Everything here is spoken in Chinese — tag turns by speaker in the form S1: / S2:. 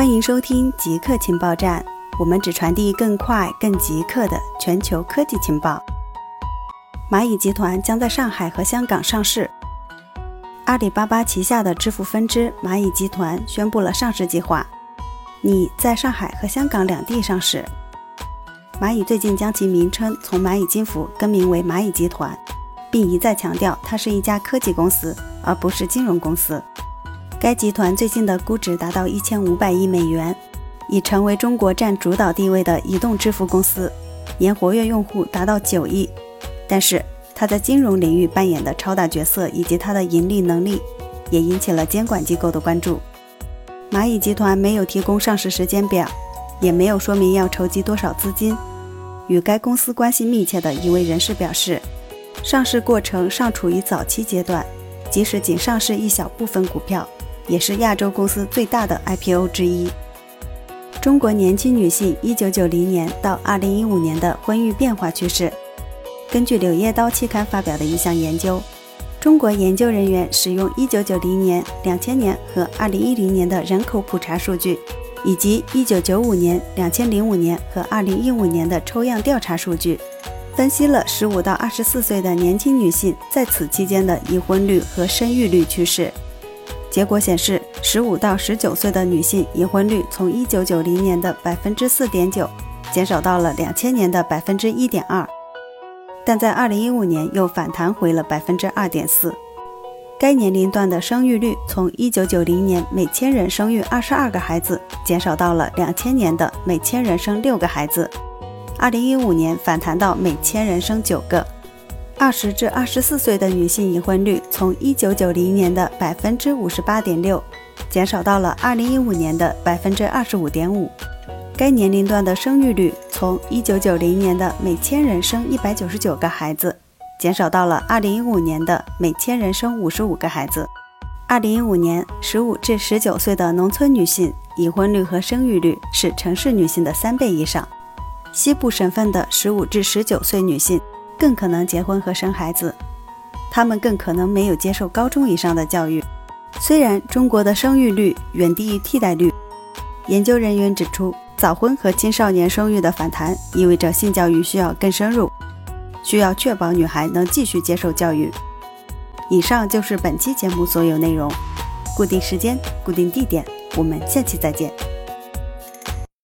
S1: 欢迎收听极客情报站，我们只传递更快、更极客的全球科技情报。蚂蚁集团将在上海和香港上市。阿里巴巴旗下的支付分支蚂蚁集团宣布了上市计划，拟在上海和香港两地上市。蚂蚁最近将其名称从蚂蚁金服更名为蚂蚁集团，并一再强调它是一家科技公司，而不是金融公司。该集团最近的估值达到一千五百亿美元，已成为中国占主导地位的移动支付公司，年活跃用户达到九亿。但是，它在金融领域扮演的超大角色以及它的盈利能力，也引起了监管机构的关注。蚂蚁集团没有提供上市时间表，也没有说明要筹集多少资金。与该公司关系密切的一位人士表示，上市过程尚处于早期阶段，即使仅上市一小部分股票。也是亚洲公司最大的 IPO 之一。中国年轻女性1990年到2015年的婚育变化趋势。根据《柳叶刀》期刊发表的一项研究，中国研究人员使用1990年、2000年和2010年的人口普查数据，以及1995年、2005年和2015年的抽样调查数据，分析了15到24岁的年轻女性在此期间的已婚率和生育率趋势。结果显示，十五到十九岁的女性已婚率从一九九零年的百分之四点九减少到了两千年的百分之一点二，但在二零一五年又反弹回了百分之二点四。该年龄段的生育率从一九九零年每千人生育二十二个孩子减少到了两千年的每千人生六个孩子，二零一五年反弹到每千人生九个。二十至二十四岁的女性已婚率从一九九零年的百分之五十八点六，减少到了二零一五年的百分之二十五点五。该年龄段的生育率从一九九零年的每千人生一百九十九个孩子，减少到了二零一五年的每千人生五十五个孩子。二零一五年，十五至十九岁的农村女性已婚率和生育率是城市女性的三倍以上。西部省份的十五至十九岁女性。更可能结婚和生孩子，他们更可能没有接受高中以上的教育。虽然中国的生育率远低于替代率，研究人员指出，早婚和青少年生育的反弹意味着性教育需要更深入，需要确保女孩能继续接受教育。以上就是本期节目所有内容，固定时间，固定地点，我们下期再见。